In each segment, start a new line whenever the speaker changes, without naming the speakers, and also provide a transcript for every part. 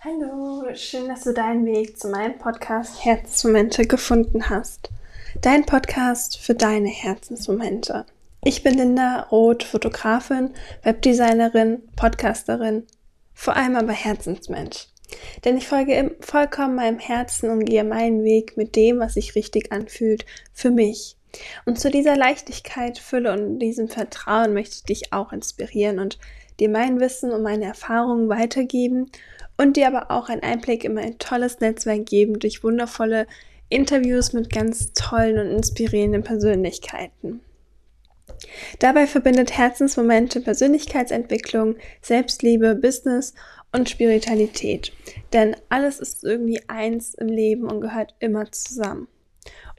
Hallo, schön, dass du deinen Weg zu meinem Podcast Herzensmomente gefunden hast. Dein Podcast für deine Herzensmomente. Ich bin Linda Roth, Fotografin, Webdesignerin, Podcasterin, vor allem aber Herzensmensch. Denn ich folge vollkommen meinem Herzen und gehe meinen Weg mit dem, was sich richtig anfühlt, für mich. Und zu dieser Leichtigkeit, Fülle und diesem Vertrauen möchte ich dich auch inspirieren und dir mein Wissen und meine Erfahrungen weitergeben und dir aber auch einen Einblick in mein tolles Netzwerk geben durch wundervolle Interviews mit ganz tollen und inspirierenden Persönlichkeiten. Dabei verbindet Herzensmomente Persönlichkeitsentwicklung, Selbstliebe, Business und Spiritualität. Denn alles ist irgendwie eins im Leben und gehört immer zusammen.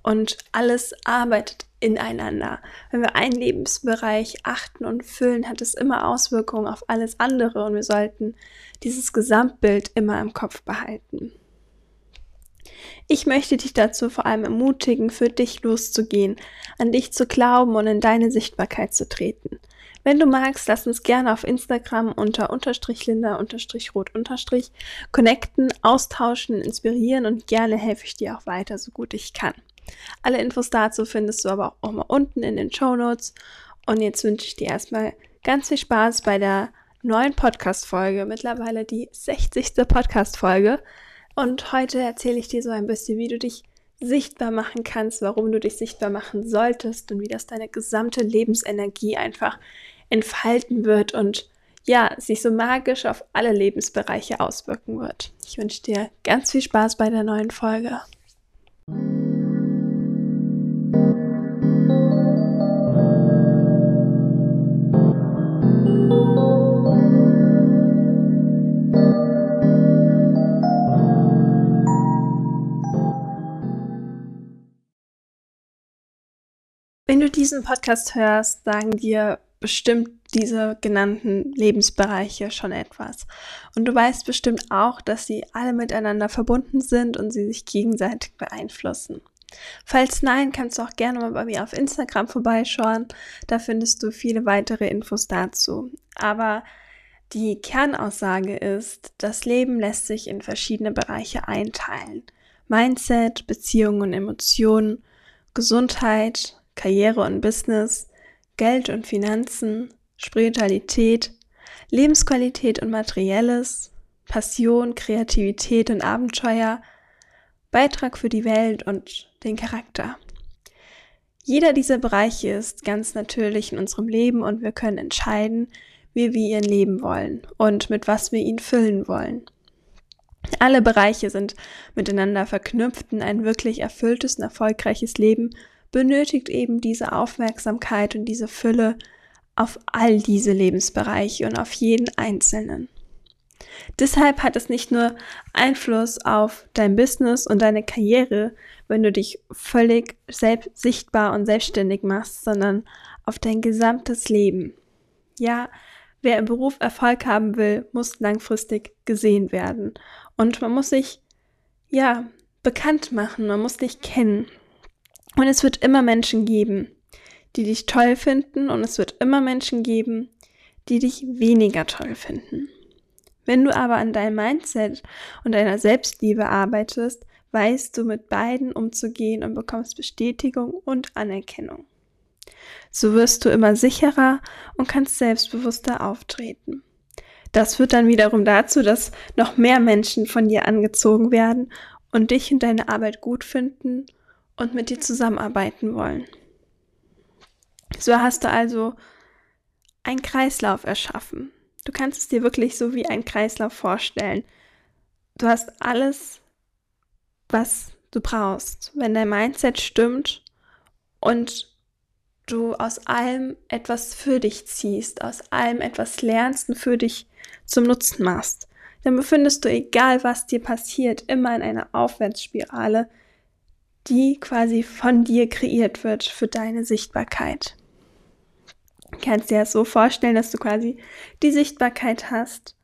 Und alles arbeitet ineinander. Wenn wir einen Lebensbereich achten und füllen, hat es immer Auswirkungen auf alles andere und wir sollten dieses Gesamtbild immer im Kopf behalten. Ich möchte dich dazu vor allem ermutigen, für dich loszugehen, an dich zu glauben und in deine Sichtbarkeit zu treten. Wenn du magst, lass uns gerne auf Instagram unter unterstrich linda unterstrich rot unterstrich connecten, austauschen, inspirieren und gerne helfe ich dir auch weiter, so gut ich kann. Alle Infos dazu findest du aber auch mal unten in den Show Notes. Und jetzt wünsche ich dir erstmal ganz viel Spaß bei der neuen Podcast-Folge, mittlerweile die 60. Podcast-Folge. Und heute erzähle ich dir so ein bisschen, wie du dich sichtbar machen kannst, warum du dich sichtbar machen solltest und wie das deine gesamte Lebensenergie einfach entfalten wird und ja, sich so magisch auf alle Lebensbereiche auswirken wird. Ich wünsche dir ganz viel Spaß bei der neuen Folge. Diesen Podcast hörst, sagen dir bestimmt diese genannten Lebensbereiche schon etwas. Und du weißt bestimmt auch, dass sie alle miteinander verbunden sind und sie sich gegenseitig beeinflussen. Falls nein, kannst du auch gerne mal bei mir auf Instagram vorbeischauen. Da findest du viele weitere Infos dazu. Aber die Kernaussage ist, das Leben lässt sich in verschiedene Bereiche einteilen. Mindset, Beziehungen und Emotionen, Gesundheit, Karriere und Business, Geld und Finanzen, Spiritualität, Lebensqualität und Materielles, Passion, Kreativität und Abenteuer, Beitrag für die Welt und den Charakter. Jeder dieser Bereiche ist ganz natürlich in unserem Leben und wir können entscheiden, wie wir ihn leben wollen und mit was wir ihn füllen wollen. Alle Bereiche sind miteinander verknüpft und ein wirklich erfülltes und erfolgreiches Leben benötigt eben diese Aufmerksamkeit und diese Fülle auf all diese Lebensbereiche und auf jeden einzelnen. Deshalb hat es nicht nur Einfluss auf dein Business und deine Karriere, wenn du dich völlig selbst sichtbar und selbstständig machst, sondern auf dein gesamtes Leben. Ja, wer im Beruf Erfolg haben will, muss langfristig gesehen werden. Und man muss sich, ja, bekannt machen, man muss dich kennen. Und es wird immer Menschen geben, die dich toll finden und es wird immer Menschen geben, die dich weniger toll finden. Wenn du aber an deinem Mindset und deiner Selbstliebe arbeitest, weißt du mit beiden umzugehen und bekommst Bestätigung und Anerkennung. So wirst du immer sicherer und kannst selbstbewusster auftreten. Das führt dann wiederum dazu, dass noch mehr Menschen von dir angezogen werden und dich und deine Arbeit gut finden und mit dir zusammenarbeiten wollen. So hast du also einen Kreislauf erschaffen. Du kannst es dir wirklich so wie ein Kreislauf vorstellen. Du hast alles, was du brauchst. Wenn dein Mindset stimmt und du aus allem etwas für dich ziehst, aus allem etwas lernst und für dich zum Nutzen machst, dann befindest du, egal was dir passiert, immer in einer Aufwärtsspirale, die quasi von dir kreiert wird für deine Sichtbarkeit. Du kannst dir das so vorstellen, dass du quasi die Sichtbarkeit hast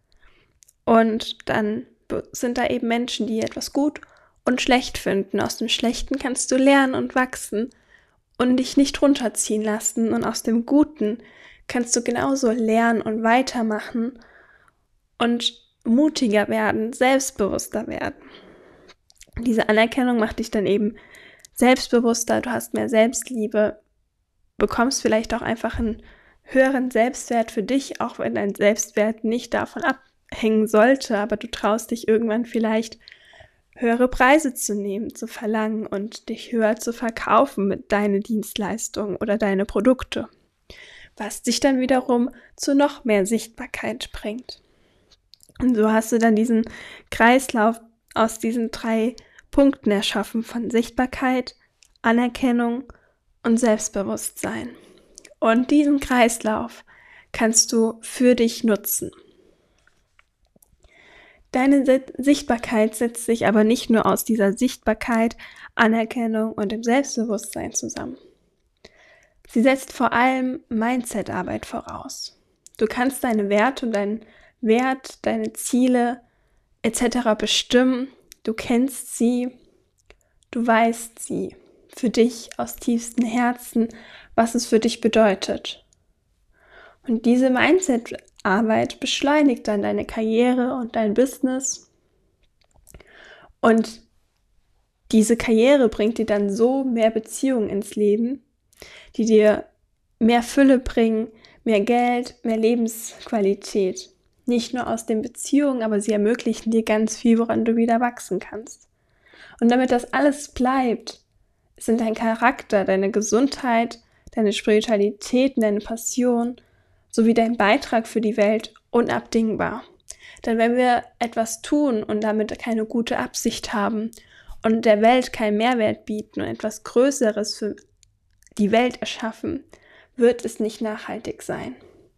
und dann sind da eben Menschen, die etwas gut und schlecht finden. Aus dem Schlechten kannst du lernen und wachsen und dich nicht runterziehen lassen und aus dem Guten kannst du genauso lernen und weitermachen und mutiger werden, selbstbewusster werden. Diese Anerkennung macht dich dann eben selbstbewusster, du hast mehr Selbstliebe, bekommst vielleicht auch einfach einen höheren Selbstwert für dich, auch wenn dein Selbstwert nicht davon abhängen sollte, aber du traust dich irgendwann vielleicht höhere Preise zu nehmen, zu verlangen und dich höher zu verkaufen mit deinen Dienstleistungen oder deine Produkte, was dich dann wiederum zu noch mehr Sichtbarkeit bringt. Und so hast du dann diesen Kreislauf aus diesen drei Punkten erschaffen von Sichtbarkeit, Anerkennung und Selbstbewusstsein. Und diesen Kreislauf kannst du für dich nutzen. Deine Sichtbarkeit setzt sich aber nicht nur aus dieser Sichtbarkeit, Anerkennung und dem Selbstbewusstsein zusammen. Sie setzt vor allem Mindset-Arbeit voraus. Du kannst deine Werte und deinen Wert, deine Ziele etc. bestimmen. Du kennst sie, du weißt sie für dich aus tiefstem Herzen, was es für dich bedeutet. Und diese Mindset Arbeit beschleunigt dann deine Karriere und dein Business. Und diese Karriere bringt dir dann so mehr Beziehungen ins Leben, die dir mehr Fülle bringen, mehr Geld, mehr Lebensqualität. Nicht nur aus den Beziehungen, aber sie ermöglichen dir ganz viel, woran du wieder wachsen kannst. Und damit das alles bleibt, sind dein Charakter, deine Gesundheit, deine Spiritualität, deine Passion sowie dein Beitrag für die Welt unabdingbar. Denn wenn wir etwas tun und damit keine gute Absicht haben und der Welt keinen Mehrwert bieten und etwas Größeres für die Welt erschaffen, wird es nicht nachhaltig sein.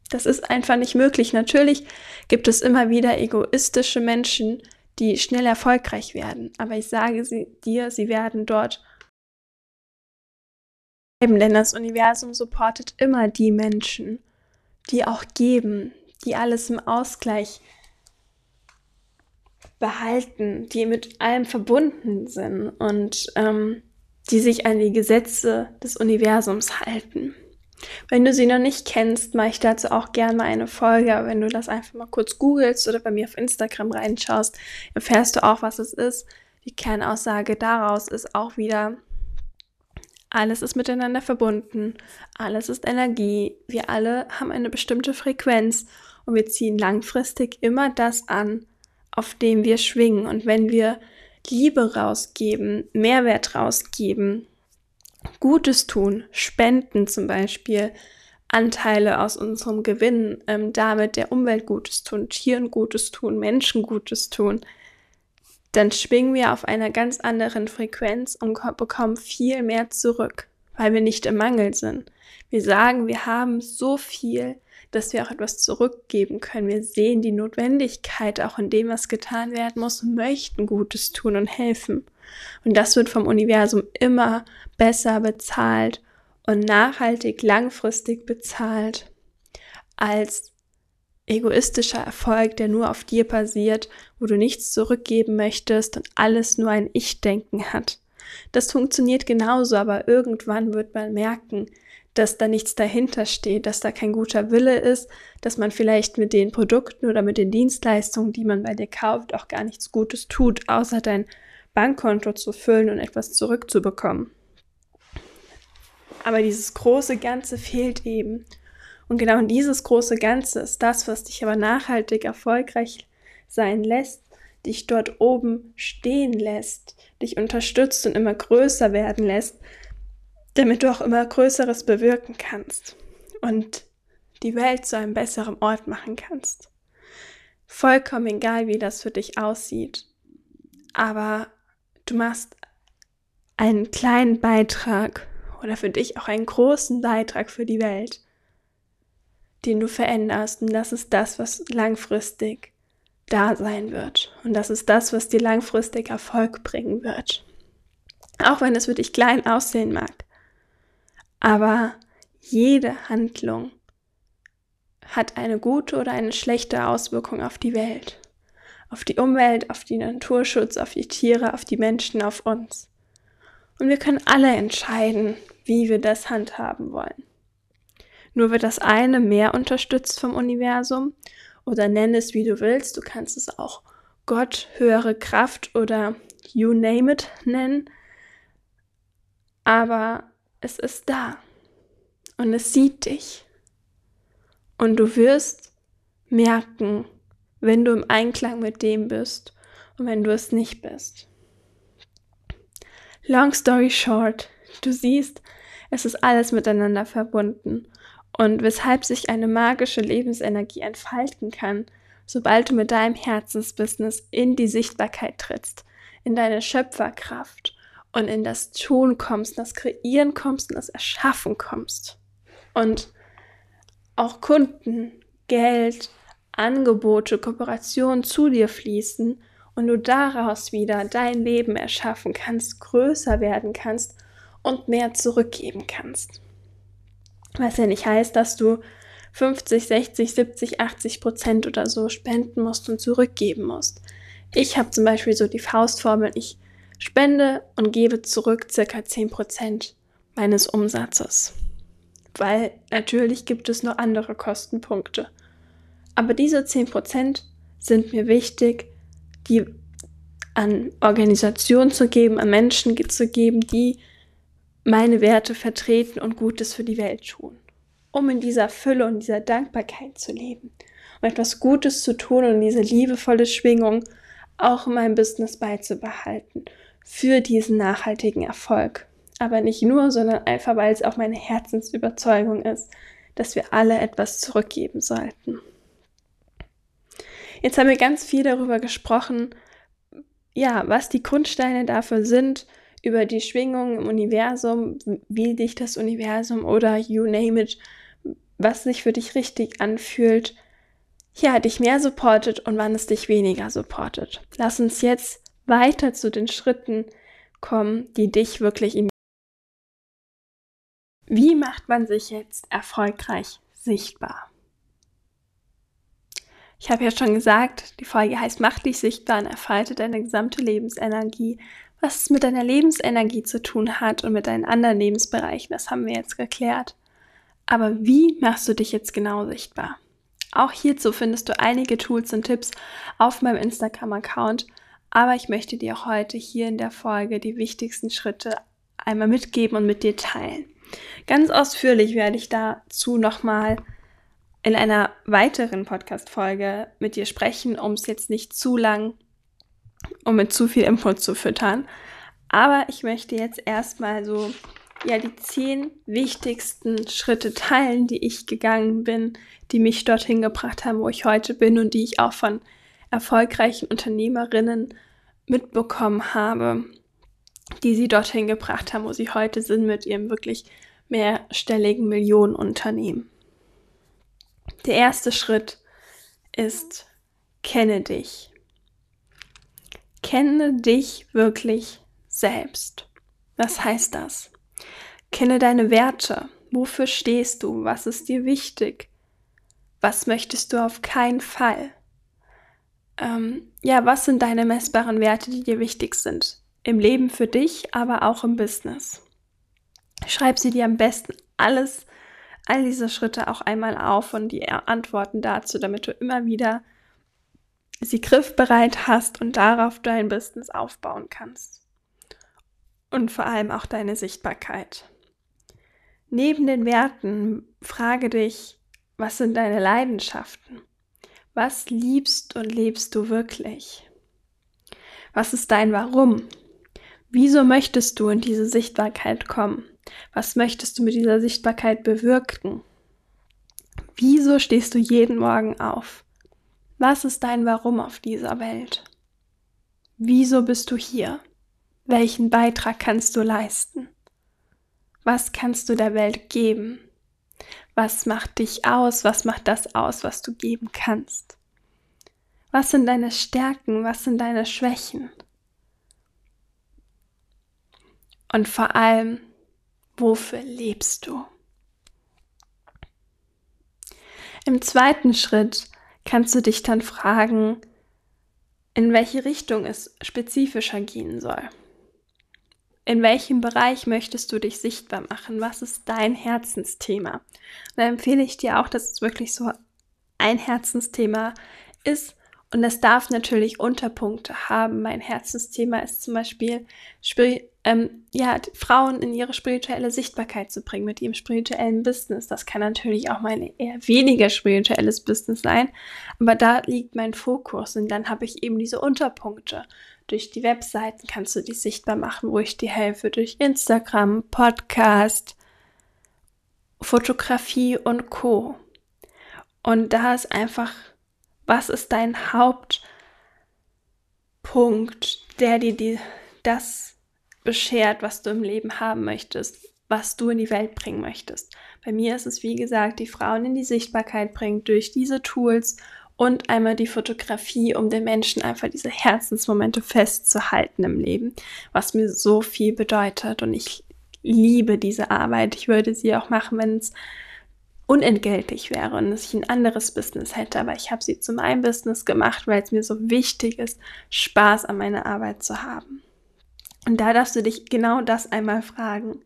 Das ist einfach nicht möglich. Natürlich gibt es immer wieder egoistische Menschen, die schnell erfolgreich werden. Aber ich sage sie, dir, sie werden dort bleiben, denn das Universum supportet immer die Menschen, die auch geben, die alles im Ausgleich behalten, die mit allem verbunden sind und ähm, die sich an die Gesetze des Universums halten. Wenn du sie noch nicht kennst, mache ich dazu auch gerne mal eine Folge. Aber wenn du das einfach mal kurz googelst oder bei mir auf Instagram reinschaust, erfährst du auch, was es ist. Die Kernaussage daraus ist auch wieder, alles ist miteinander verbunden, alles ist Energie, wir alle haben eine bestimmte Frequenz und wir ziehen langfristig immer das an, auf dem wir schwingen. Und wenn wir Liebe rausgeben, Mehrwert rausgeben, Gutes tun, spenden zum Beispiel, Anteile aus unserem Gewinn, ähm, damit der Umwelt Gutes tun, Tieren Gutes tun, Menschen Gutes tun, dann schwingen wir auf einer ganz anderen Frequenz und bekommen viel mehr zurück, weil wir nicht im Mangel sind. Wir sagen, wir haben so viel, dass wir auch etwas zurückgeben können. Wir sehen die Notwendigkeit auch in dem, was getan werden muss, möchten Gutes tun und helfen. Und das wird vom Universum immer besser bezahlt und nachhaltig langfristig bezahlt als egoistischer Erfolg, der nur auf dir basiert, wo du nichts zurückgeben möchtest und alles nur ein Ich-Denken hat. Das funktioniert genauso, aber irgendwann wird man merken, dass da nichts dahinter steht, dass da kein guter Wille ist, dass man vielleicht mit den Produkten oder mit den Dienstleistungen, die man bei dir kauft, auch gar nichts Gutes tut, außer dein Bankkonto zu füllen und etwas zurückzubekommen. Aber dieses große Ganze fehlt eben. Und genau dieses große Ganze ist das, was dich aber nachhaltig erfolgreich sein lässt, dich dort oben stehen lässt, dich unterstützt und immer größer werden lässt, damit du auch immer Größeres bewirken kannst und die Welt zu einem besseren Ort machen kannst. Vollkommen egal, wie das für dich aussieht. Aber du machst einen kleinen Beitrag oder für dich auch einen großen Beitrag für die Welt den du veränderst. Und das ist das, was langfristig da sein wird. Und das ist das, was dir langfristig Erfolg bringen wird. Auch wenn es für dich klein aussehen mag. Aber jede Handlung hat eine gute oder eine schlechte Auswirkung auf die Welt. Auf die Umwelt, auf den Naturschutz, auf die Tiere, auf die Menschen, auf uns. Und wir können alle entscheiden, wie wir das handhaben wollen. Nur wird das eine mehr unterstützt vom Universum oder nenn es wie du willst. Du kannst es auch Gott, höhere Kraft oder you name it nennen. Aber es ist da und es sieht dich. Und du wirst merken, wenn du im Einklang mit dem bist und wenn du es nicht bist. Long story short, du siehst, es ist alles miteinander verbunden. Und weshalb sich eine magische Lebensenergie entfalten kann, sobald du mit deinem Herzensbusiness in die Sichtbarkeit trittst, in deine Schöpferkraft und in das Tun kommst, das Kreieren kommst und das Erschaffen kommst. Und auch Kunden, Geld, Angebote, Kooperationen zu dir fließen und du daraus wieder dein Leben erschaffen kannst, größer werden kannst und mehr zurückgeben kannst. Was ja nicht heißt, dass du 50, 60, 70, 80 Prozent oder so spenden musst und zurückgeben musst. Ich habe zum Beispiel so die Faustformel, ich spende und gebe zurück circa 10 Prozent meines Umsatzes. Weil natürlich gibt es noch andere Kostenpunkte. Aber diese 10% sind mir wichtig, die an Organisationen zu geben, an Menschen zu geben, die meine Werte vertreten und Gutes für die Welt tun. Um in dieser Fülle und dieser Dankbarkeit zu leben. Um etwas Gutes zu tun und diese liebevolle Schwingung auch in meinem Business beizubehalten. Für diesen nachhaltigen Erfolg. Aber nicht nur, sondern einfach, weil es auch meine Herzensüberzeugung ist, dass wir alle etwas zurückgeben sollten. Jetzt haben wir ganz viel darüber gesprochen, ja, was die Grundsteine dafür sind, über die Schwingungen im Universum, wie dich das Universum oder you name it, was sich für dich richtig anfühlt, ja, dich mehr supportet und wann es dich weniger supportet. Lass uns jetzt weiter zu den Schritten kommen, die dich wirklich in Wie macht man sich jetzt erfolgreich sichtbar? Ich habe ja schon gesagt, die Folge heißt Mach dich sichtbar und erfalte deine gesamte Lebensenergie. Was es mit deiner Lebensenergie zu tun hat und mit deinen anderen Lebensbereichen, das haben wir jetzt geklärt. Aber wie machst du dich jetzt genau sichtbar? Auch hierzu findest du einige Tools und Tipps auf meinem Instagram-Account, aber ich möchte dir heute hier in der Folge die wichtigsten Schritte einmal mitgeben und mit dir teilen. Ganz ausführlich werde ich dazu nochmal in einer weiteren Podcast-Folge mit dir sprechen, um es jetzt nicht zu lang, um mit zu viel Input zu füttern. Aber ich möchte jetzt erstmal so, ja, die zehn wichtigsten Schritte teilen, die ich gegangen bin, die mich dorthin gebracht haben, wo ich heute bin und die ich auch von erfolgreichen Unternehmerinnen mitbekommen habe, die sie dorthin gebracht haben, wo sie heute sind mit ihrem wirklich mehrstelligen Millionenunternehmen. Der erste Schritt ist, kenne dich. Kenne dich wirklich selbst. Was heißt das? Kenne deine Werte. Wofür stehst du? Was ist dir wichtig? Was möchtest du auf keinen Fall? Ähm, ja, was sind deine messbaren Werte, die dir wichtig sind? Im Leben für dich, aber auch im Business. Schreib sie dir am besten alles all diese Schritte auch einmal auf und die Antworten dazu, damit du immer wieder sie griffbereit hast und darauf dein Business aufbauen kannst. Und vor allem auch deine Sichtbarkeit. Neben den Werten frage dich, was sind deine Leidenschaften? Was liebst und lebst du wirklich? Was ist dein Warum? Wieso möchtest du in diese Sichtbarkeit kommen? Was möchtest du mit dieser Sichtbarkeit bewirken? Wieso stehst du jeden Morgen auf? Was ist dein Warum auf dieser Welt? Wieso bist du hier? Welchen Beitrag kannst du leisten? Was kannst du der Welt geben? Was macht dich aus? Was macht das aus, was du geben kannst? Was sind deine Stärken? Was sind deine Schwächen? Und vor allem, Wofür lebst du? Im zweiten Schritt kannst du dich dann fragen, in welche Richtung es spezifischer gehen soll. In welchem Bereich möchtest du dich sichtbar machen? Was ist dein Herzensthema? da empfehle ich dir auch, dass du wirklich so ein Herzensthema ist. Und es darf natürlich Unterpunkte haben. Mein Herzensthema ist zum Beispiel, ähm, ja, Frauen in ihre spirituelle Sichtbarkeit zu bringen mit ihrem spirituellen Business. Das kann natürlich auch mein eher weniger spirituelles Business sein, aber da liegt mein Fokus und dann habe ich eben diese Unterpunkte. Durch die Webseiten kannst du die sichtbar machen, wo ich dir helfe, durch Instagram, Podcast, Fotografie und Co. Und da ist einfach, was ist dein Hauptpunkt, der dir die, das beschert, was du im Leben haben möchtest, was du in die Welt bringen möchtest. Bei mir ist es, wie gesagt, die Frauen in die Sichtbarkeit bringen durch diese Tools und einmal die Fotografie, um den Menschen einfach diese Herzensmomente festzuhalten im Leben, was mir so viel bedeutet. Und ich liebe diese Arbeit. Ich würde sie auch machen, wenn es unentgeltlich wäre und ich ein anderes Business hätte. Aber ich habe sie zu meinem Business gemacht, weil es mir so wichtig ist, Spaß an meiner Arbeit zu haben. Und da darfst du dich genau das einmal fragen.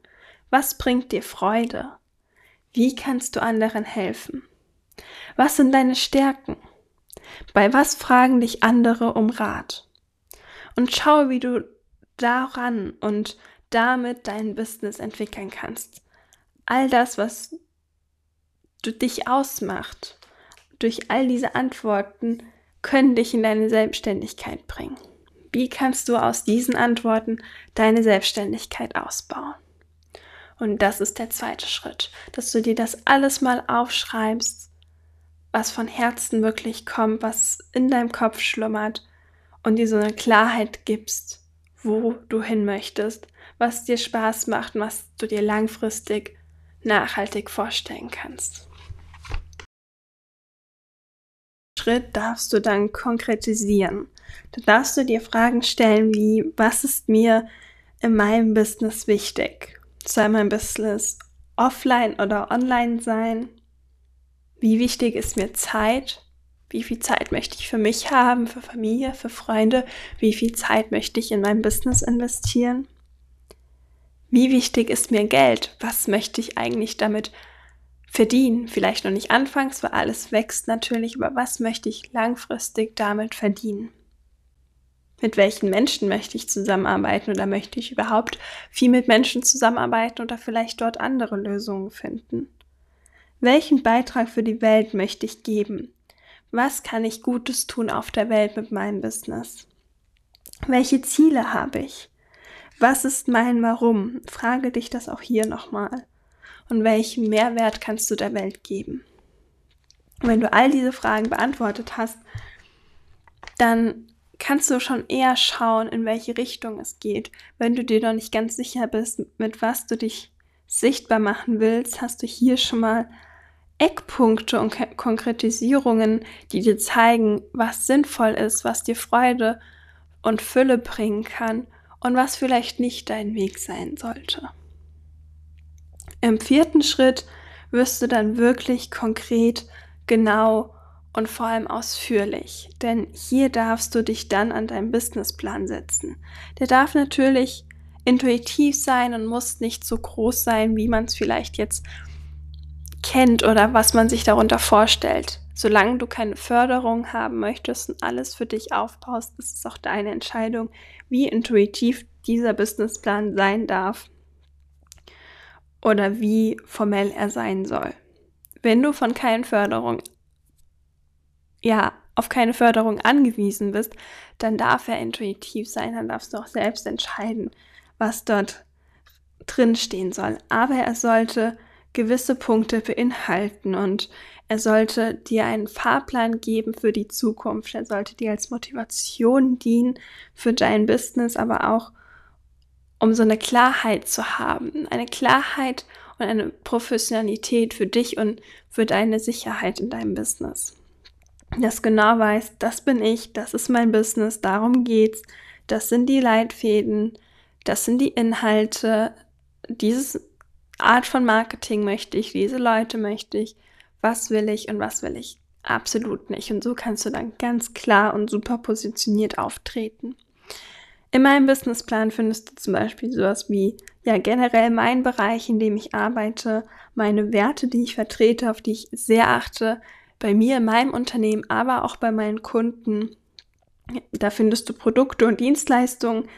Was bringt dir Freude? Wie kannst du anderen helfen? Was sind deine Stärken? Bei was fragen dich andere um Rat? Und schau, wie du daran und damit dein Business entwickeln kannst. All das, was du dich ausmacht, durch all diese Antworten können dich in deine Selbstständigkeit bringen. Wie kannst du aus diesen Antworten deine Selbstständigkeit ausbauen? Und das ist der zweite Schritt, dass du dir das alles mal aufschreibst, was von Herzen wirklich kommt, was in deinem Kopf schlummert und dir so eine Klarheit gibst, wo du hin möchtest, was dir Spaß macht und was du dir langfristig nachhaltig vorstellen kannst. Schritt darfst du dann konkretisieren. Da darfst du dir Fragen stellen wie, was ist mir in meinem Business wichtig? Soll mein Business offline oder online sein? Wie wichtig ist mir Zeit? Wie viel Zeit möchte ich für mich haben, für Familie, für Freunde? Wie viel Zeit möchte ich in mein Business investieren? Wie wichtig ist mir Geld? Was möchte ich eigentlich damit verdienen. Vielleicht noch nicht anfangs, weil alles wächst natürlich, aber was möchte ich langfristig damit verdienen? Mit welchen Menschen möchte ich zusammenarbeiten oder möchte ich überhaupt viel mit Menschen zusammenarbeiten oder vielleicht dort andere Lösungen finden? Welchen Beitrag für die Welt möchte ich geben? Was kann ich Gutes tun auf der Welt mit meinem Business? Welche Ziele habe ich? Was ist mein Warum? Frage dich das auch hier nochmal und welchen Mehrwert kannst du der Welt geben? Und wenn du all diese Fragen beantwortet hast, dann kannst du schon eher schauen, in welche Richtung es geht. Wenn du dir noch nicht ganz sicher bist, mit was du dich sichtbar machen willst, hast du hier schon mal Eckpunkte und Konkretisierungen, die dir zeigen, was sinnvoll ist, was dir Freude und Fülle bringen kann und was vielleicht nicht dein Weg sein sollte. Im vierten Schritt wirst du dann wirklich konkret, genau und vor allem ausführlich. Denn hier darfst du dich dann an deinen Businessplan setzen. Der darf natürlich intuitiv sein und muss nicht so groß sein, wie man es vielleicht jetzt kennt oder was man sich darunter vorstellt. Solange du keine Förderung haben möchtest und alles für dich aufbaust, ist es auch deine Entscheidung, wie intuitiv dieser Businessplan sein darf oder wie formell er sein soll. Wenn du von keinen Förderung, ja, auf keine Förderung angewiesen bist, dann darf er intuitiv sein, dann darfst du auch selbst entscheiden, was dort drin stehen soll. Aber er sollte gewisse Punkte beinhalten und er sollte dir einen Fahrplan geben für die Zukunft. Er sollte dir als Motivation dienen für dein Business, aber auch um so eine Klarheit zu haben. Eine Klarheit und eine Professionalität für dich und für deine Sicherheit in deinem Business. Dass genau weißt, das bin ich, das ist mein Business, darum geht's, das sind die Leitfäden, das sind die Inhalte, diese Art von Marketing möchte ich, diese Leute möchte ich, was will ich und was will ich absolut nicht. Und so kannst du dann ganz klar und super positioniert auftreten. In meinem Businessplan findest du zum Beispiel sowas wie, ja, generell mein Bereich, in dem ich arbeite, meine Werte, die ich vertrete, auf die ich sehr achte, bei mir in meinem Unternehmen, aber auch bei meinen Kunden. Da findest du Produkte und Dienstleistungen,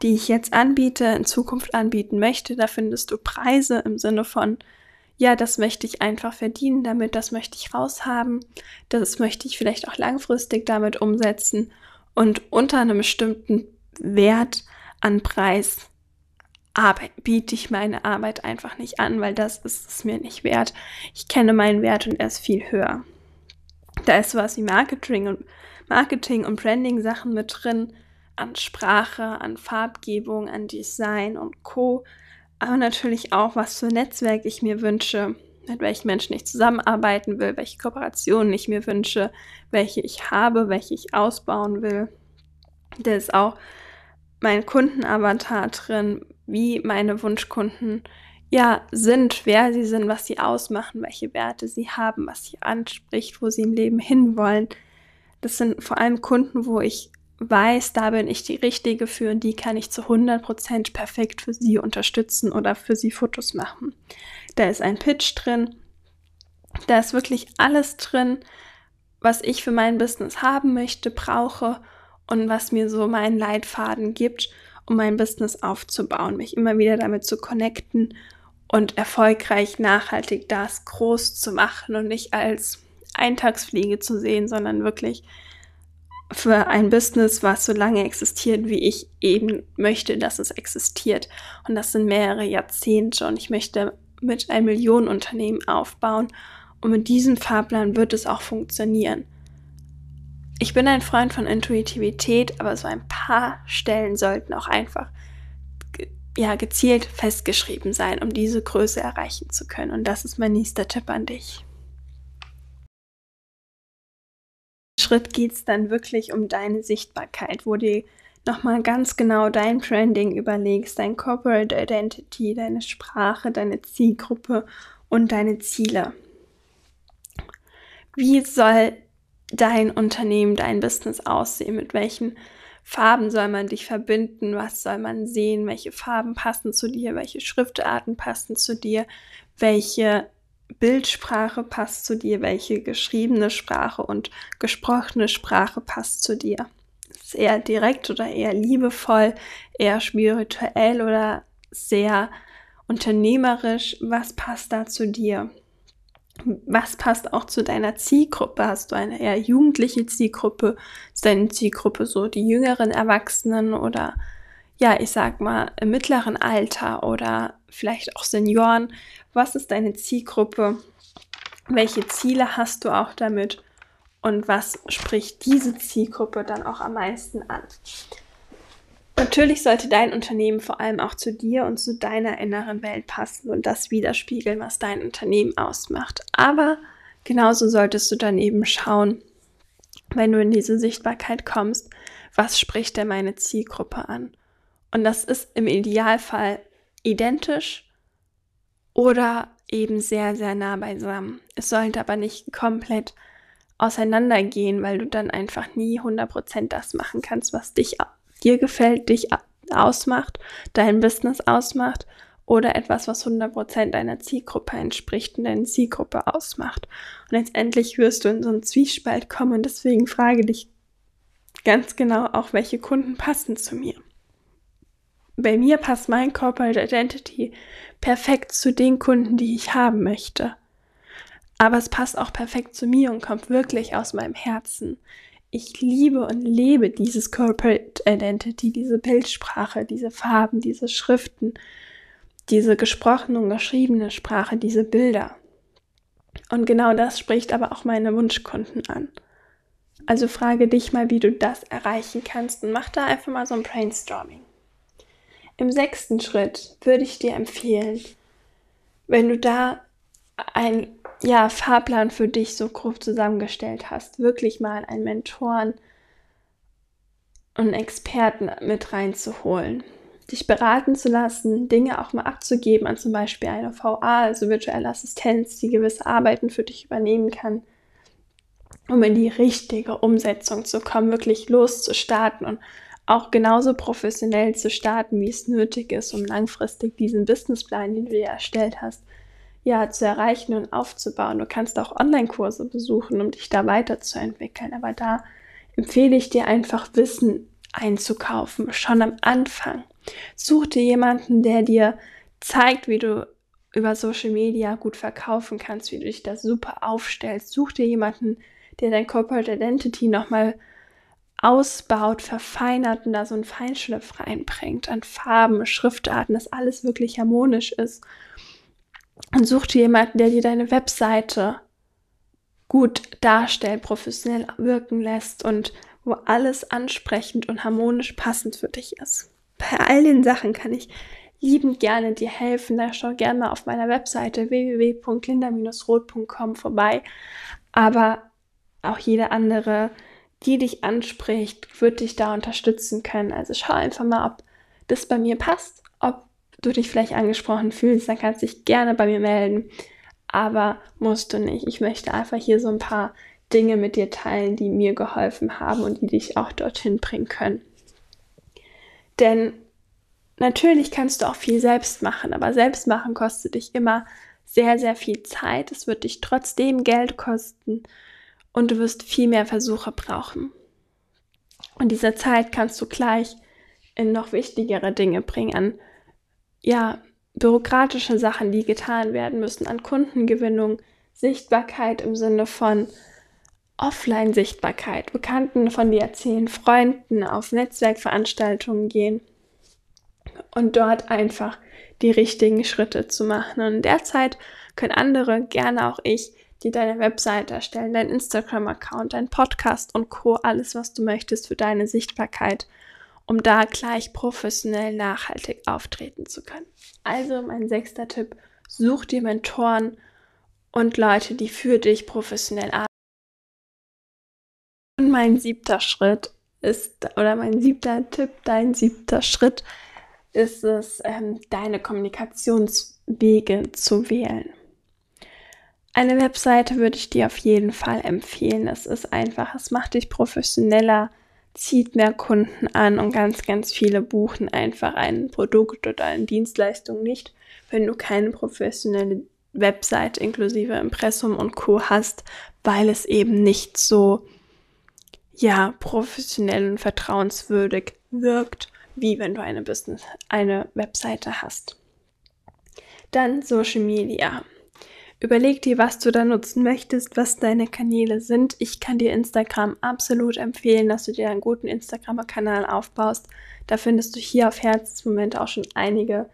die ich jetzt anbiete, in Zukunft anbieten möchte. Da findest du Preise im Sinne von, ja, das möchte ich einfach verdienen damit, das möchte ich raushaben, das möchte ich vielleicht auch langfristig damit umsetzen und unter einem bestimmten Wert an Preis Arbeit, biete ich meine Arbeit einfach nicht an, weil das ist es mir nicht wert. Ich kenne meinen Wert und er ist viel höher. Da ist was wie Marketing und Marketing und Branding Sachen mit drin, an Sprache, an Farbgebung, an Design und Co. Aber natürlich auch, was für Netzwerk ich mir wünsche, mit welchen Menschen ich zusammenarbeiten will, welche Kooperationen ich mir wünsche, welche ich habe, welche ich ausbauen will. Da ist auch mein Kundenavatar drin, wie meine Wunschkunden ja sind, wer sie sind, was sie ausmachen, welche Werte sie haben, was sie anspricht, wo sie im Leben hinwollen. Das sind vor allem Kunden, wo ich weiß, da bin ich die Richtige für und die kann ich zu 100% perfekt für sie unterstützen oder für sie Fotos machen. Da ist ein Pitch drin, da ist wirklich alles drin, was ich für mein Business haben möchte, brauche und was mir so meinen Leitfaden gibt, um mein Business aufzubauen, mich immer wieder damit zu connecten und erfolgreich, nachhaltig das groß zu machen und nicht als Eintagsfliege zu sehen, sondern wirklich für ein Business, was so lange existiert, wie ich eben möchte, dass es existiert. Und das sind mehrere Jahrzehnte und ich möchte mit einem Millionenunternehmen aufbauen und mit diesem Fahrplan wird es auch funktionieren. Ich bin ein Freund von Intuitivität, aber so ein paar Stellen sollten auch einfach ja, gezielt festgeschrieben sein, um diese Größe erreichen zu können. Und das ist mein nächster Tipp an dich. Schritt geht es dann wirklich um deine Sichtbarkeit, wo du nochmal ganz genau dein Branding überlegst, dein Corporate Identity, deine Sprache, deine Zielgruppe und deine Ziele. Wie soll dein Unternehmen, dein Business aussehen? Mit welchen Farben soll man dich verbinden? Was soll man sehen? Welche Farben passen zu dir? Welche Schriftarten passen zu dir? Welche Bildsprache passt zu dir? Welche geschriebene Sprache und gesprochene Sprache passt zu dir? Ist eher direkt oder eher liebevoll, eher spirituell oder sehr unternehmerisch? Was passt da zu dir? Was passt auch zu deiner Zielgruppe? Hast du eine eher jugendliche Zielgruppe? Ist deine Zielgruppe so die jüngeren Erwachsenen oder ja, ich sag mal im mittleren Alter oder vielleicht auch Senioren? Was ist deine Zielgruppe? Welche Ziele hast du auch damit? Und was spricht diese Zielgruppe dann auch am meisten an? Natürlich sollte dein Unternehmen vor allem auch zu dir und zu deiner inneren Welt passen und das widerspiegeln, was dein Unternehmen ausmacht. Aber genauso solltest du dann eben schauen, wenn du in diese Sichtbarkeit kommst, was spricht denn meine Zielgruppe an? Und das ist im Idealfall identisch oder eben sehr, sehr nah beisammen. Es sollte aber nicht komplett auseinandergehen, weil du dann einfach nie 100% das machen kannst, was dich dir gefällt, dich ausmacht, dein Business ausmacht oder etwas, was 100% deiner Zielgruppe entspricht und deine Zielgruppe ausmacht. Und letztendlich wirst du in so einen Zwiespalt kommen und deswegen frage dich ganz genau auch, welche Kunden passen zu mir. Bei mir passt mein Corporate Identity perfekt zu den Kunden, die ich haben möchte. Aber es passt auch perfekt zu mir und kommt wirklich aus meinem Herzen ich liebe und lebe dieses Corporate Identity, diese Bildsprache, diese Farben, diese Schriften, diese gesprochene und geschriebene Sprache, diese Bilder. Und genau das spricht aber auch meine Wunschkunden an. Also frage dich mal, wie du das erreichen kannst und mach da einfach mal so ein Brainstorming. Im sechsten Schritt würde ich dir empfehlen, wenn du da ein ja, Fahrplan für dich so grob zusammengestellt hast, wirklich mal einen Mentoren und Experten mit reinzuholen, dich beraten zu lassen, Dinge auch mal abzugeben an zum Beispiel eine VA, also virtuelle Assistenz, die gewisse Arbeiten für dich übernehmen kann, um in die richtige Umsetzung zu kommen, wirklich loszustarten und auch genauso professionell zu starten, wie es nötig ist, um langfristig diesen Businessplan, den du dir erstellt hast, ja, zu erreichen und aufzubauen. Du kannst auch Online-Kurse besuchen, um dich da weiterzuentwickeln. Aber da empfehle ich dir einfach Wissen einzukaufen, schon am Anfang. Such dir jemanden, der dir zeigt, wie du über Social Media gut verkaufen kannst, wie du dich da super aufstellst. Such dir jemanden, der dein Corporate Identity nochmal ausbaut, verfeinert und da so einen Feinschliff reinbringt an Farben, Schriftarten, dass alles wirklich harmonisch ist. Und such dir jemanden, der dir deine Webseite gut darstellt, professionell wirken lässt und wo alles ansprechend und harmonisch passend für dich ist. Bei all den Sachen kann ich liebend gerne dir helfen. Da schau gerne mal auf meiner Webseite www.linda-rot.com vorbei. Aber auch jede andere, die dich anspricht, wird dich da unterstützen können. Also schau einfach mal, ob das bei mir passt, du dich vielleicht angesprochen fühlst, dann kannst du dich gerne bei mir melden. Aber musst du nicht. Ich möchte einfach hier so ein paar Dinge mit dir teilen, die mir geholfen haben und die dich auch dorthin bringen können. Denn natürlich kannst du auch viel selbst machen, aber selbst machen kostet dich immer sehr, sehr viel Zeit. Es wird dich trotzdem Geld kosten und du wirst viel mehr Versuche brauchen. Und diese Zeit kannst du gleich in noch wichtigere Dinge bringen, an ja, bürokratische Sachen, die getan werden müssen, an Kundengewinnung, Sichtbarkeit im Sinne von Offline-Sichtbarkeit, Bekannten von dir erzählen, Freunden auf Netzwerkveranstaltungen gehen und dort einfach die richtigen Schritte zu machen. Und derzeit können andere, gerne auch ich, die deine Webseite erstellen, dein Instagram-Account, dein Podcast und Co., alles, was du möchtest für deine Sichtbarkeit, um da gleich professionell nachhaltig auftreten zu können. Also mein sechster Tipp, such dir Mentoren und Leute, die für dich professionell arbeiten. Und mein siebter Schritt ist, oder mein siebter Tipp, dein siebter Schritt ist es, ähm, deine Kommunikationswege zu wählen. Eine Webseite würde ich dir auf jeden Fall empfehlen. Es ist einfach, es macht dich professioneller, zieht mehr Kunden an und ganz, ganz viele buchen einfach ein Produkt oder eine Dienstleistung nicht, wenn du keine professionelle Website inklusive Impressum und Co hast, weil es eben nicht so ja professionell und vertrauenswürdig wirkt wie wenn du eine Business, eine Webseite hast. Dann Social Media. Überleg dir, was du da nutzen möchtest, was deine Kanäle sind. Ich kann dir Instagram absolut empfehlen, dass du dir einen guten Instagram-Kanal aufbaust. Da findest du hier auf Herzensmoment auch schon einige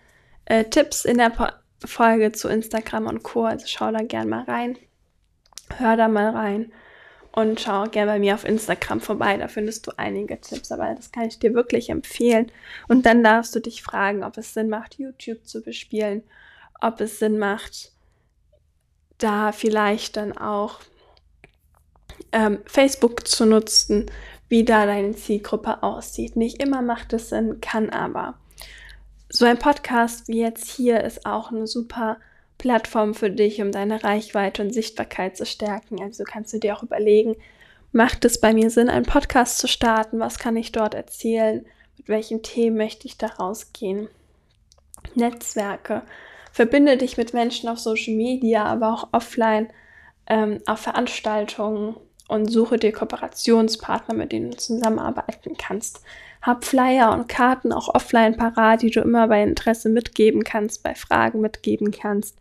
äh, Tipps in der po Folge zu Instagram und Co. Also schau da gern mal rein. Hör da mal rein und schau gerne bei mir auf Instagram vorbei, da findest du einige Tipps, aber das kann ich dir wirklich empfehlen. Und dann darfst du dich fragen, ob es Sinn macht, YouTube zu bespielen, ob es Sinn macht, da vielleicht dann auch ähm, Facebook zu nutzen, wie da deine Zielgruppe aussieht. Nicht immer macht es Sinn, kann aber. So ein Podcast wie jetzt hier ist auch eine super Plattform für dich, um deine Reichweite und Sichtbarkeit zu stärken. Also kannst du dir auch überlegen, macht es bei mir Sinn, einen Podcast zu starten? Was kann ich dort erzählen? Mit welchen Themen möchte ich da rausgehen? Netzwerke. Verbinde dich mit Menschen auf Social Media, aber auch offline, ähm, auf Veranstaltungen und suche dir Kooperationspartner, mit denen du zusammenarbeiten kannst. Hab Flyer und Karten auch offline parat, die du immer bei Interesse mitgeben kannst, bei Fragen mitgeben kannst,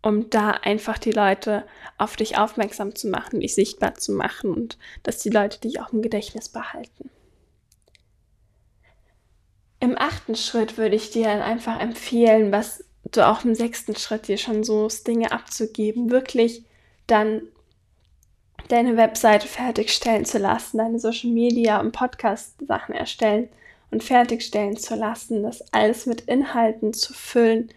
um da einfach die Leute auf dich aufmerksam zu machen, dich sichtbar zu machen und dass die Leute dich auch im Gedächtnis behalten. Im achten Schritt würde ich dir dann einfach empfehlen, was du auch im sechsten Schritt dir schon so Dinge abzugeben, wirklich dann deine Webseite fertigstellen zu lassen, deine Social Media und Podcast Sachen erstellen und fertigstellen zu lassen, das alles mit Inhalten zu füllen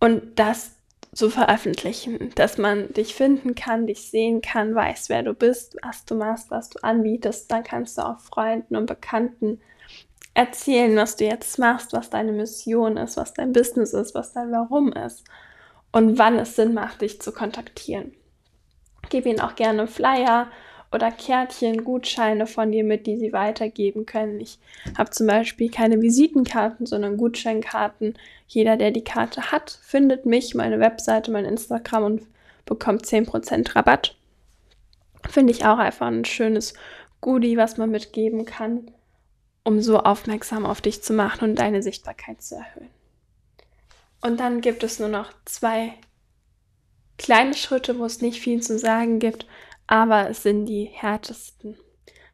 und das zu veröffentlichen, dass man dich finden kann, dich sehen kann, weiß, wer du bist, was du machst, was du anbietest, dann kannst du auch Freunden und Bekannten erzählen, was du jetzt machst, was deine Mission ist, was dein Business ist, was dein Warum ist und wann es Sinn macht, dich zu kontaktieren gebe ihnen auch gerne Flyer oder Kärtchen, Gutscheine von dir mit, die sie weitergeben können. Ich habe zum Beispiel keine Visitenkarten, sondern Gutscheinkarten. Jeder, der die Karte hat, findet mich, meine Webseite, mein Instagram und bekommt 10% Rabatt. Finde ich auch einfach ein schönes Goodie, was man mitgeben kann, um so aufmerksam auf dich zu machen und deine Sichtbarkeit zu erhöhen. Und dann gibt es nur noch zwei kleine Schritte, wo es nicht viel zu sagen gibt, aber es sind die härtesten,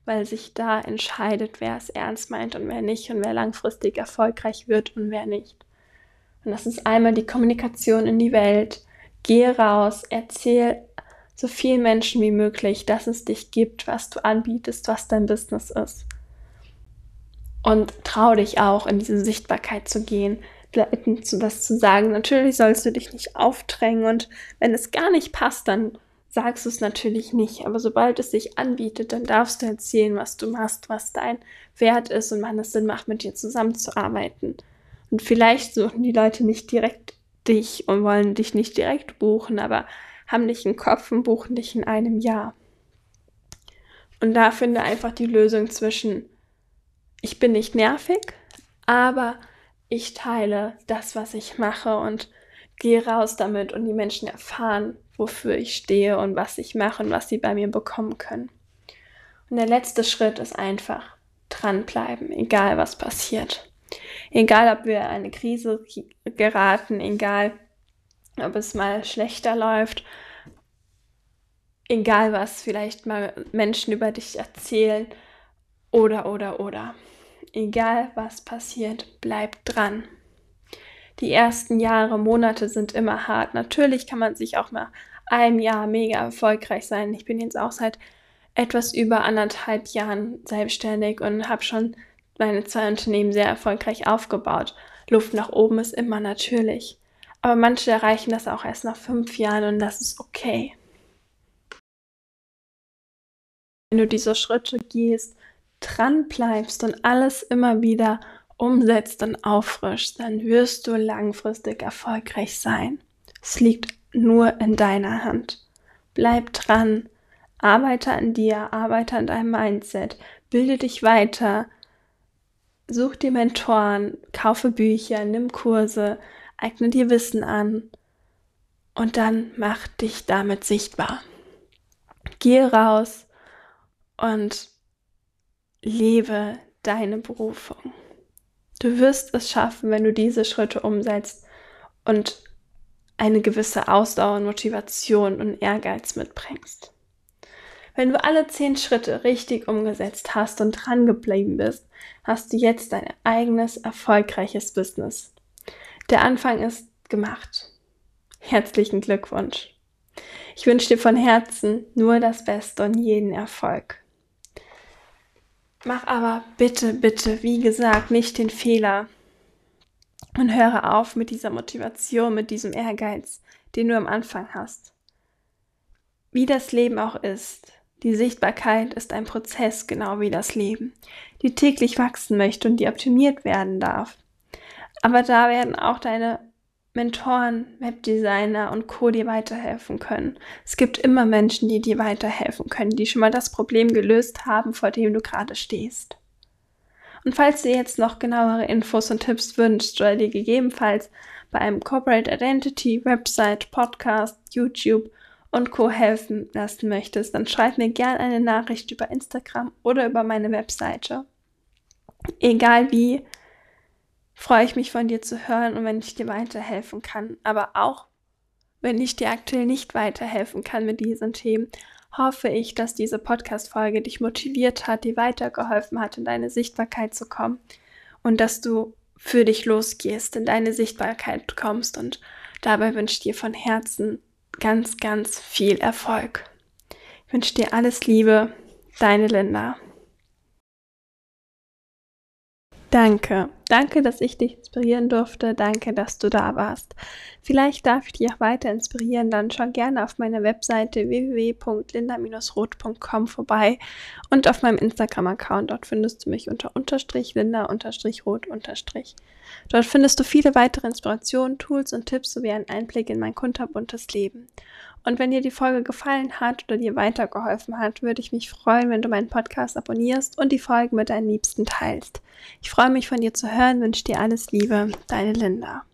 weil sich da entscheidet, wer es ernst meint und wer nicht und wer langfristig erfolgreich wird und wer nicht. Und das ist einmal die Kommunikation in die Welt. Geh raus, erzähl so vielen Menschen wie möglich, dass es dich gibt, was du anbietest, was dein Business ist. Und trau dich auch, in diese Sichtbarkeit zu gehen, Leuten was zu sagen. Natürlich sollst du dich nicht aufdrängen und wenn es gar nicht passt, dann sagst du es natürlich nicht. Aber sobald es sich anbietet, dann darfst du erzählen, was du machst, was dein Wert ist und wann es Sinn macht, mit dir zusammenzuarbeiten. Und vielleicht suchen die Leute nicht direkt dich und wollen dich nicht direkt buchen, aber haben dich im Kopf und buchen dich in einem Jahr. Und da finde einfach die Lösung zwischen, ich bin nicht nervig, aber ich teile das, was ich mache und gehe raus damit und die Menschen erfahren, wofür ich stehe und was ich mache und was sie bei mir bekommen können. Und der letzte Schritt ist einfach dranbleiben, egal was passiert. Egal, ob wir in eine Krise geraten, egal, ob es mal schlechter läuft, egal was vielleicht mal Menschen über dich erzählen oder, oder, oder. Egal was passiert, bleib dran. Die ersten Jahre, Monate sind immer hart. Natürlich kann man sich auch mal ein Jahr mega erfolgreich sein. Ich bin jetzt auch seit etwas über anderthalb Jahren selbstständig und habe schon meine zwei Unternehmen sehr erfolgreich aufgebaut. Luft nach oben ist immer natürlich. Aber manche erreichen das auch erst nach fünf Jahren und das ist okay. Wenn du diese Schritte gehst, dran bleibst und alles immer wieder umsetzt und auffrischst, dann wirst du langfristig erfolgreich sein. Es liegt nur in deiner Hand. Bleib dran, arbeite an dir, arbeite an deinem Mindset, bilde dich weiter, such dir Mentoren, kaufe Bücher, nimm Kurse, eigne dir Wissen an und dann mach dich damit sichtbar. Geh raus und lebe deine Berufung. Du wirst es schaffen, wenn du diese Schritte umsetzt und eine gewisse Ausdauer und Motivation und Ehrgeiz mitbringst. Wenn du alle zehn Schritte richtig umgesetzt hast und dran geblieben bist, hast du jetzt dein eigenes erfolgreiches Business. Der Anfang ist gemacht. Herzlichen Glückwunsch. Ich wünsche dir von Herzen nur das Beste und jeden Erfolg. Mach aber bitte, bitte, wie gesagt, nicht den Fehler und höre auf mit dieser Motivation, mit diesem Ehrgeiz, den du am Anfang hast. Wie das Leben auch ist, die Sichtbarkeit ist ein Prozess, genau wie das Leben, die täglich wachsen möchte und die optimiert werden darf. Aber da werden auch deine Mentoren, Webdesigner und Co. dir weiterhelfen können. Es gibt immer Menschen, die dir weiterhelfen können, die schon mal das Problem gelöst haben, vor dem du gerade stehst. Und falls du jetzt noch genauere Infos und Tipps wünschst oder dir gegebenenfalls bei einem Corporate Identity, Website, Podcast, YouTube und Co. helfen lassen möchtest, dann schreib mir gerne eine Nachricht über Instagram oder über meine Webseite. Egal wie, freue ich mich von dir zu hören und wenn ich dir weiterhelfen kann. Aber auch wenn ich dir aktuell nicht weiterhelfen kann mit diesen Themen, hoffe ich, dass diese Podcast-Folge dich motiviert hat, dir weitergeholfen hat, in deine Sichtbarkeit zu kommen und dass du für dich losgehst, in deine Sichtbarkeit kommst und dabei wünsche ich dir von Herzen ganz, ganz viel Erfolg. Ich wünsche dir alles Liebe, deine Linda. Danke. Danke, dass ich dich inspirieren durfte. Danke, dass du da warst. Vielleicht darf ich dich auch weiter inspirieren. Dann schau gerne auf meiner Webseite www.linda-roth.com vorbei und auf meinem Instagram-Account. Dort findest du mich unter unterstrich linda unterstrich roth unterstrich. Dort findest du viele weitere Inspirationen, Tools und Tipps sowie einen Einblick in mein kunterbuntes Leben. Und wenn dir die Folge gefallen hat oder dir weitergeholfen hat, würde ich mich freuen, wenn du meinen Podcast abonnierst und die Folge mit deinen Liebsten teilst. Ich freue mich von dir zu hören, wünsche dir alles Liebe, deine Linda.